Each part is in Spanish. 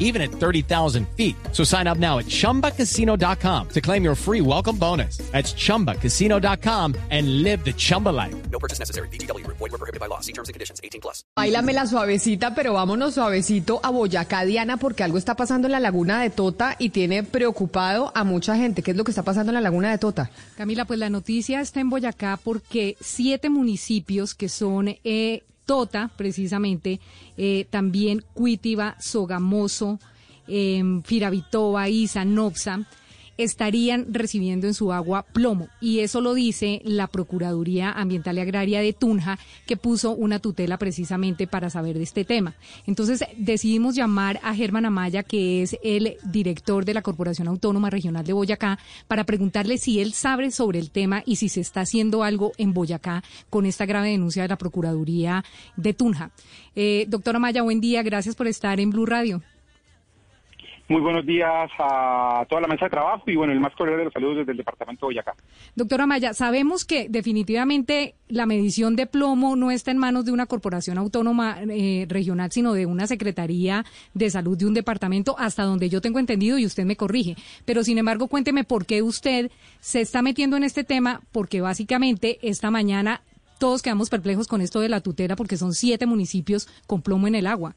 even at 30,000 feet. So sign up now at chumbacasino.com to claim your free welcome bonus. That's chumbacasino.com and live the Chumba life. No purchase necessary. BGW. Void were prohibited by law. See terms and conditions. 18 plus. Bailame la suavecita, pero vámonos suavecito a Boyacá, Diana, porque algo está pasando en la laguna de Tota y tiene preocupado a mucha gente. ¿Qué es lo que está pasando en la laguna de Tota? Camila, pues la noticia está en Boyacá porque siete municipios que son eh, Tota, precisamente, eh, también Cuitiba, Sogamoso, eh, Firavitoba, Isa, Nopsa, estarían recibiendo en su agua plomo. Y eso lo dice la Procuraduría Ambiental y Agraria de Tunja, que puso una tutela precisamente para saber de este tema. Entonces decidimos llamar a Germán Amaya, que es el director de la Corporación Autónoma Regional de Boyacá, para preguntarle si él sabe sobre el tema y si se está haciendo algo en Boyacá con esta grave denuncia de la Procuraduría de Tunja. Eh, doctora Amaya, buen día. Gracias por estar en Blue Radio. Muy buenos días a toda la mesa de trabajo y bueno, el más cordial de los saludos desde el departamento de Boyacá. Doctora Maya, sabemos que definitivamente la medición de plomo no está en manos de una corporación autónoma eh, regional, sino de una Secretaría de Salud de un departamento, hasta donde yo tengo entendido y usted me corrige. Pero sin embargo, cuénteme por qué usted se está metiendo en este tema, porque básicamente esta mañana todos quedamos perplejos con esto de la tutela, porque son siete municipios con plomo en el agua.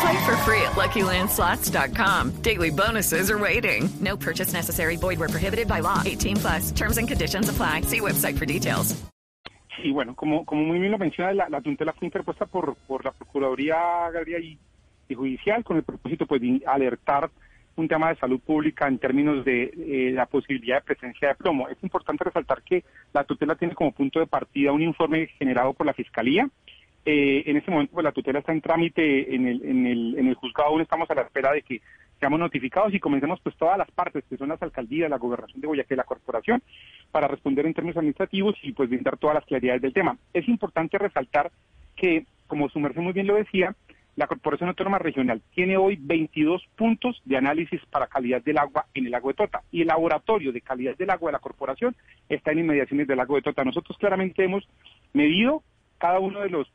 Play for free at LuckyLandSlots.com. Daily bonuses are waiting. No purchase necessary. Void where prohibited by law. 18 plus. Terms and conditions apply. See website for details. Y bueno, como, como muy bien lo menciona, la, la tutela fue interpuesta por, por la Procuraduría Agraria y, y Judicial con el propósito pues, de alertar un tema de salud pública en términos de eh, la posibilidad de presencia de plomo. Es importante resaltar que la tutela tiene como punto de partida un informe generado por la Fiscalía, eh, en este momento pues, la tutela está en trámite en el, en, el, en el juzgado, aún estamos a la espera de que seamos notificados y comencemos pues todas las partes, que son las alcaldías, la gobernación de Boyacá y la corporación, para responder en términos administrativos y pues brindar todas las claridades del tema. Es importante resaltar que, como su merced muy bien lo decía, la Corporación Autónoma Regional tiene hoy 22 puntos de análisis para calidad del agua en el lago de Tota y el laboratorio de calidad del agua de la corporación está en inmediaciones del lago de Tota. Nosotros claramente hemos medido cada uno de los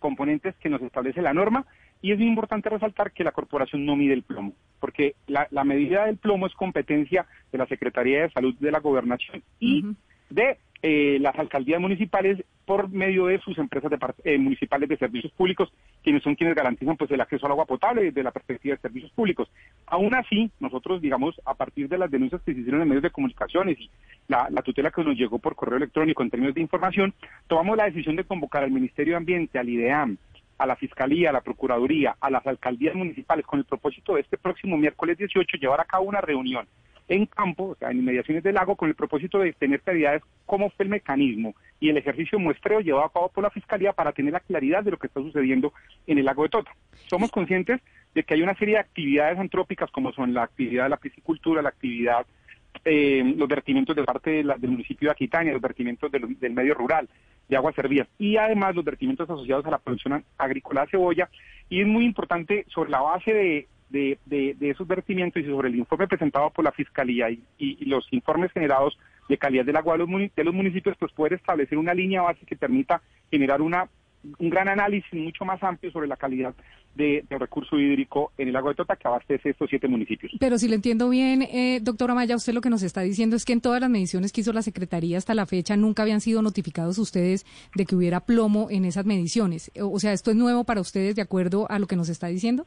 componentes que nos establece la norma y es muy importante resaltar que la corporación no mide el plomo, porque la, la medida del plomo es competencia de la Secretaría de Salud de la Gobernación y de eh, las alcaldías municipales por medio de sus empresas de, eh, municipales de servicios públicos, quienes son quienes garantizan pues el acceso al agua potable desde la perspectiva de servicios públicos. Aún así, nosotros, digamos, a partir de las denuncias que se hicieron en medios de comunicaciones y la, la tutela que nos llegó por correo electrónico en términos de información, tomamos la decisión de convocar al Ministerio de Ambiente, al IDEAM, a la Fiscalía, a la Procuraduría, a las alcaldías municipales, con el propósito de este próximo miércoles 18 llevar a cabo una reunión en campo, o sea, en inmediaciones del lago, con el propósito de tener claridad cómo fue el mecanismo y el ejercicio muestreo llevado a cabo por la Fiscalía para tener la claridad de lo que está sucediendo en el lago de Tota. Somos conscientes de que hay una serie de actividades antrópicas como son la actividad de la piscicultura, la actividad, eh, los vertimientos de parte de la, del municipio de Aquitania, los vertimientos del, del medio rural, de aguas servidas y además los vertimientos asociados a la producción agrícola de cebolla y es muy importante sobre la base de, de, de, de esos vertimientos y sobre el informe presentado por la Fiscalía y, los informes generados de calidad del agua de los, municipios, pues poder establecer una línea base que permita generar una un gran análisis mucho más amplio sobre la calidad de, de, recurso hídrico en el lago de Tota que abastece estos siete municipios. Pero si le entiendo bien, eh, doctora Maya, usted lo que nos está diciendo es que en todas las mediciones que hizo la Secretaría hasta la fecha nunca habían sido notificados ustedes de que hubiera plomo en esas mediciones. O sea, ¿esto es nuevo para ustedes de acuerdo a lo que nos está diciendo?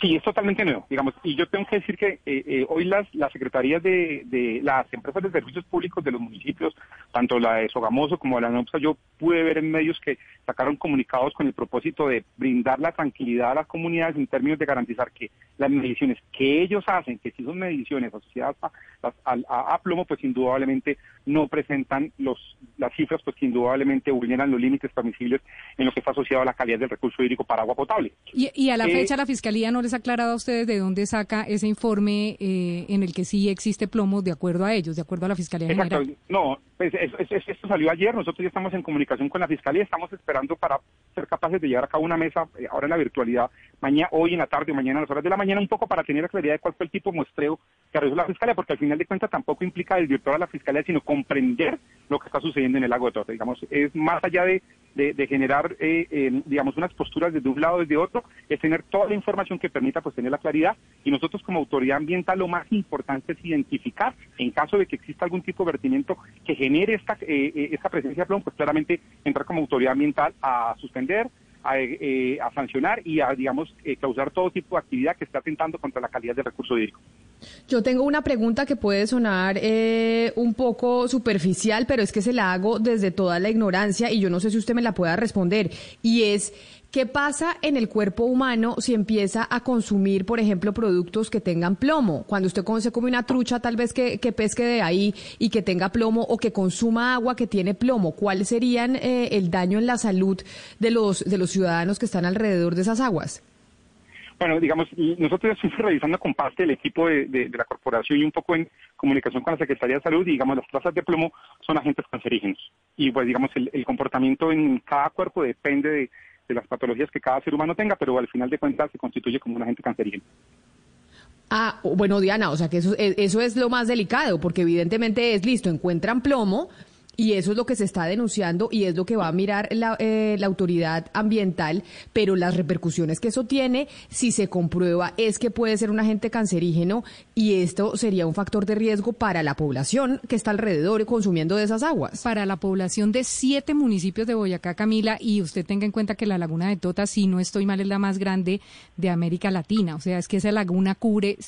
Sí, es totalmente nuevo, digamos, y yo tengo que decir que eh, eh, hoy las, las secretarías de, de las empresas de servicios públicos de los municipios, tanto la de Sogamoso como la de NOPSA, yo pude ver en medios que sacaron comunicados con el propósito de brindar la tranquilidad a las comunidades en términos de garantizar que las mediciones que ellos hacen, que si son mediciones asociadas a, a, a plomo, pues indudablemente no presentan los, las cifras, pues que indudablemente vulneran los límites permisibles en lo que está asociado a la calidad del recurso hídrico para agua potable. Y, y a la Eh, fecha la Fiscalía no les ha aclarado a ustedes de dónde saca ese informe eh, en el que sí existe plomo de acuerdo a ellos, de acuerdo a la Fiscalía Exacto. General. No, pues esto salió ayer. Nosotros ya estamos en comunicación con la fiscalía. Estamos esperando para ser capaces de llevar a cabo una mesa eh, ahora en la virtualidad, mañana, hoy en la tarde o mañana a las horas de la mañana, un poco para tener la claridad de cuál fue el tipo de muestreo que realizó la fiscalía, porque al final de cuentas tampoco implica desvirtuar a la fiscalía, sino comprender lo que está sucediendo en el lago de Tota. Digamos, es más allá de, de- generar, eh, digamos, unas posturas desde un lado o desde otro, es tener toda la información que permita pues tener la claridad y nosotros como autoridad ambiental lo más importante es identificar en caso de que exista algún tipo de vertimiento que genere esta, eh, eh, esta presencia de plomo, pues claramente entrar como autoridad ambiental a suspender, a, eh, a sancionar y a, digamos, eh, causar todo tipo de actividad que esté atentando contra la calidad del recurso hídrico. Yo tengo una pregunta que puede sonar eh, un poco superficial, pero es que se la hago desde toda la ignorancia y yo no sé si usted me la pueda responder. Y es, ¿qué pasa en el cuerpo humano si empieza a consumir, por ejemplo, productos que tengan plomo? Cuando usted se come una trucha, tal vez que, que pesque de ahí y que tenga plomo o que consuma agua que tiene plomo, ¿cuál serían eh, el daño en la salud de los, de los ciudadanos que están alrededor de esas aguas? Bueno, digamos, nosotros ya estuvimos revisando con parte del equipo de, de- de la corporación y un poco en comunicación con la Secretaría de Salud, y digamos, las trazas de plomo son agentes cancerígenos. Y pues, digamos, el comportamiento en cada cuerpo depende de, de las patologías que cada ser humano tenga, pero al final de cuentas se constituye como un agente cancerígeno. Ah, bueno, Diana, o sea que eso, eso es lo más delicado, porque evidentemente es listo, encuentran plomo y eso es lo que se está denunciando y es lo que va a mirar la, eh, la autoridad ambiental, pero las repercusiones que eso tiene, si se comprueba, es que puede ser un agente cancerígeno y esto sería un factor de riesgo para la población que está alrededor consumiendo de esas aguas. Para la población de siete municipios de Boyacá, Camila, y usted tenga en cuenta que la laguna de Tota, si no estoy mal, es la más grande de América Latina. O sea, es que esa laguna cubre,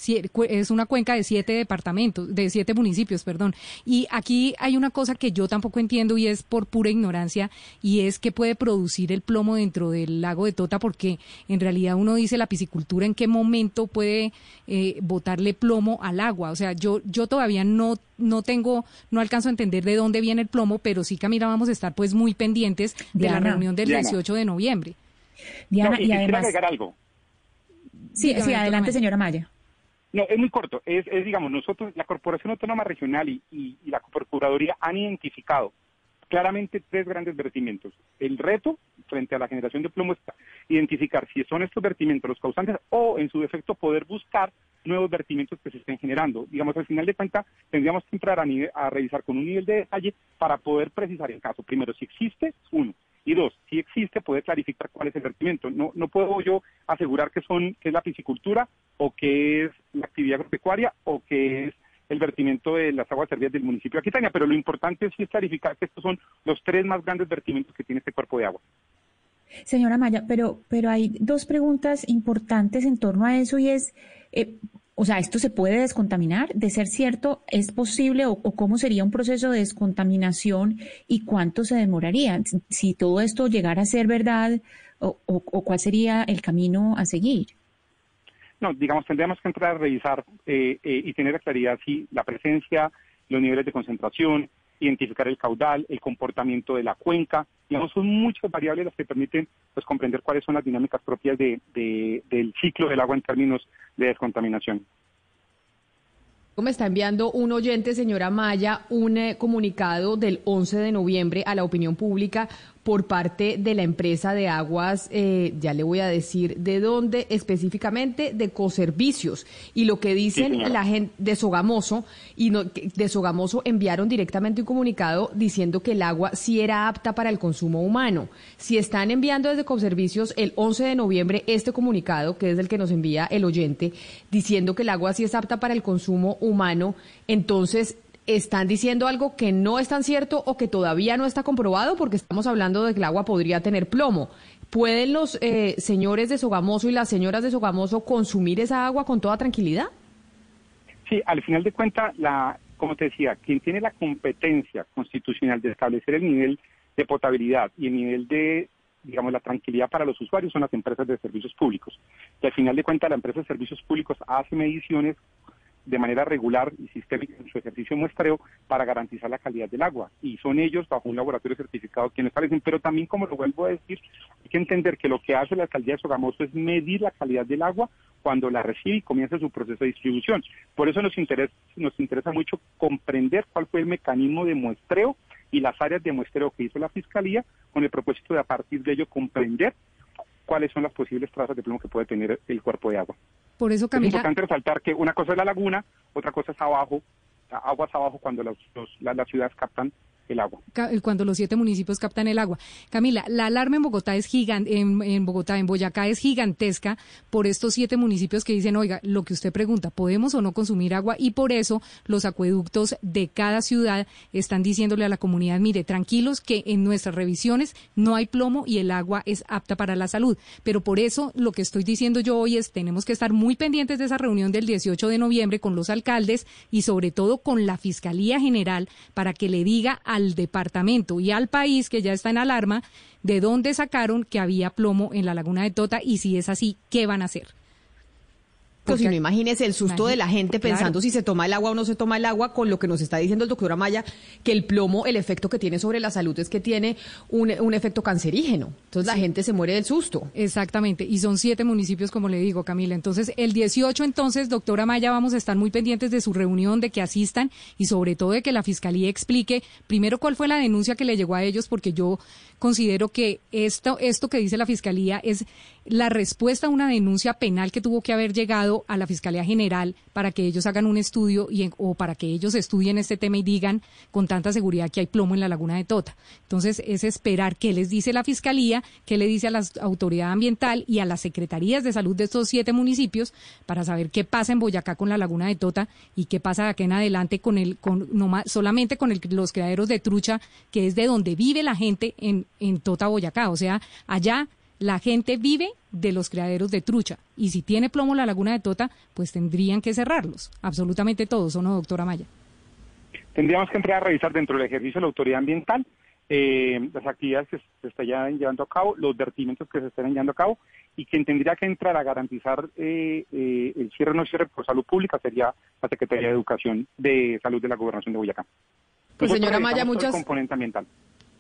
es una cuenca de siete departamentos, de siete municipios, perdón. Y aquí hay una cosa que yo tampoco entiendo y es por pura ignorancia, y es que puede producir el plomo dentro del lago de Tota, porque en realidad uno dice la piscicultura en qué momento puede eh, botarle plomo al agua. O sea, yo, yo todavía no, no tengo, no alcanzo a entender de dónde viene el plomo, pero sí, Camila, vamos a estar pues muy pendientes de la reunión del Diana. 18 de noviembre. Diana, No, y además, agregar algo. sí, Dígame, sí, adelante, señora Maya. No, es muy corto. Es, es, digamos, nosotros, la Corporación Autónoma Regional y, y- la Procuraduría han identificado claramente tres grandes vertimientos. El reto frente a la generación de plomo está identificar si son estos vertimientos los causantes o, en su defecto, poder buscar nuevos vertimientos que se estén generando. Digamos, al final de cuentas, tendríamos que entrar a, nive- a revisar con un nivel de detalle para poder precisar el caso. Primero, si existe, uno. Y dos, si existe, poder clarificar cuál es el vertimiento. No, no puedo yo asegurar que son que es la piscicultura o que es la actividad agropecuaria o que es el vertimiento de las aguas servidas del municipio de Aquitania, pero lo importante sí es clarificar que estos son los tres más grandes vertimientos que tiene este cuerpo de agua. Señora Maya, pero, pero hay dos preguntas importantes en torno a eso y es, eh, o sea, ¿esto se puede descontaminar? De ser cierto, ¿es posible o, cómo sería un proceso de descontaminación y cuánto se demoraría? Si- todo esto llegara a ser verdad o, cuál sería el camino a seguir. No, digamos, tendríamos que entrar a revisar eh, eh, y tener claridad si la presencia, los niveles de concentración, identificar el caudal, el comportamiento de la cuenca, digamos, son muchas variables las que permiten pues comprender cuáles son las dinámicas propias de, de- del ciclo del agua en términos de descontaminación. Me está enviando un oyente, señora Maya, un eh, comunicado del 11 de noviembre a la opinión pública por parte de la empresa de aguas, eh, ya le voy a decir de dónde específicamente, de Coservicios. Y lo que dicen la gente de Sogamoso, y no- de Sogamoso enviaron directamente un comunicado diciendo que el agua sí era apta para el consumo humano. Si están enviando desde Coservicios el 11 de noviembre este comunicado, que es el que nos envía el oyente, diciendo que el agua sí es apta para el consumo humano, entonces están diciendo algo que no es tan cierto o que todavía no está comprobado porque estamos hablando de que el agua podría tener plomo. ¿pueden los eh, señores de Sogamoso y las señoras de Sogamoso consumir esa agua con toda tranquilidad? Sí, al final de cuentas, la, como te decía, quien tiene la competencia constitucional de establecer el nivel de potabilidad y el nivel de, digamos, la tranquilidad para los usuarios son las empresas de servicios públicos. Y al final de cuentas, la empresa de servicios públicos hace mediciones de manera regular y sistémica en su ejercicio muestreo para garantizar la calidad del agua. Y son ellos, bajo un laboratorio certificado, quienes establecen. Pero también, como lo vuelvo a decir, hay que entender que lo que hace la alcaldía de Sogamoso es medir la calidad del agua cuando la recibe y comienza su proceso de distribución. Por eso nos interesa, nos interesa mucho comprender cuál fue el mecanismo de muestreo y las áreas de muestreo que hizo la Fiscalía con el propósito de a partir de ello comprender cuáles son las posibles trazas de plomo que puede tener el cuerpo de agua. Por eso, Es importante resaltar que una cosa es la laguna, otra cosa es abajo, aguas abajo cuando los, los, las, las ciudades captan el agua. Cuando los siete municipios captan el agua. Camila, la alarma en Bogotá es gigante, en, Bogotá, en Boyacá es gigantesca por estos siete municipios que dicen, oiga, lo que usted pregunta, ¿podemos o no consumir agua? Y por eso los acueductos de cada ciudad están diciéndole a la comunidad, mire, tranquilos que en nuestras revisiones no hay plomo y el agua es apta para la salud. Pero por eso lo que estoy diciendo yo hoy es, tenemos que estar muy pendientes de esa reunión del 18 de noviembre con los alcaldes y sobre todo con la Fiscalía General para que le diga a al departamento y al país que ya está en alarma de dónde sacaron que había plomo en la laguna de Tota y si es así, ¿qué van a hacer? Porque, si no, imagínese el susto de la gente pensando claro. si se toma el agua o no se toma el agua, con lo que nos está diciendo el doctor Amaya, que el plomo, el efecto que tiene sobre la salud es que tiene un, un efecto cancerígeno. Entonces sí. la gente se muere del susto. Exactamente. Y son siete municipios, como le digo, Camila. Entonces, el 18, entonces, doctor Amaya, vamos a estar muy pendientes de su reunión, de que asistan y sobre todo de que la Fiscalía explique primero cuál fue la denuncia que le llegó a ellos, porque yo considero que esto, esto que dice la Fiscalía es la respuesta a una denuncia penal que tuvo que haber llegado a la Fiscalía General para que ellos hagan un estudio y, o para que ellos estudien este tema y digan con tanta seguridad que hay plomo en la laguna de Tota. Entonces, es esperar qué les dice la Fiscalía, qué le dice a la autoridad ambiental y a las secretarías de salud de estos siete municipios para saber qué pasa en Boyacá con la laguna de Tota y qué pasa de aquí en adelante con el, con, no más, solamente con los criaderos de trucha, que es de donde vive la gente en, en Tota, Boyacá. O sea, allá la gente vive de los criaderos de trucha y si tiene plomo la laguna de Tota, pues tendrían que cerrarlos, absolutamente todos, ¿o no, doctora Maya? Tendríamos que entrar a revisar dentro del ejercicio de la autoridad ambiental eh, las actividades que se están llevando a cabo, los vertimientos que se están llevando a cabo y quien tendría que entrar a garantizar eh, eh, el cierre o no cierre por salud pública sería la Secretaría de Educación de Salud de la Gobernación de Boyacá. Pues señora Maya, muchas... componente ambiental.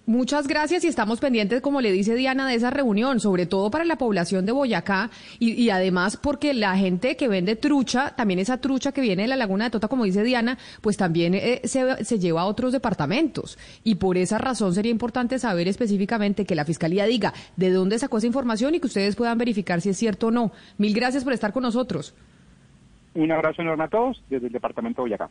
Muchas gracias y estamos pendientes, como le dice Diana, de esa reunión, sobre todo para la población de Boyacá y, además porque la gente que vende trucha, también esa trucha que viene de la laguna de Tota, como dice Diana, pues también eh, se, se, lleva a otros departamentos. Y por esa razón sería importante saber específicamente que la Fiscalía diga de dónde sacó esa información y que ustedes puedan verificar si es cierto o no. Mil gracias por estar con nosotros. Un abrazo enorme a todos desde el departamento de Boyacá.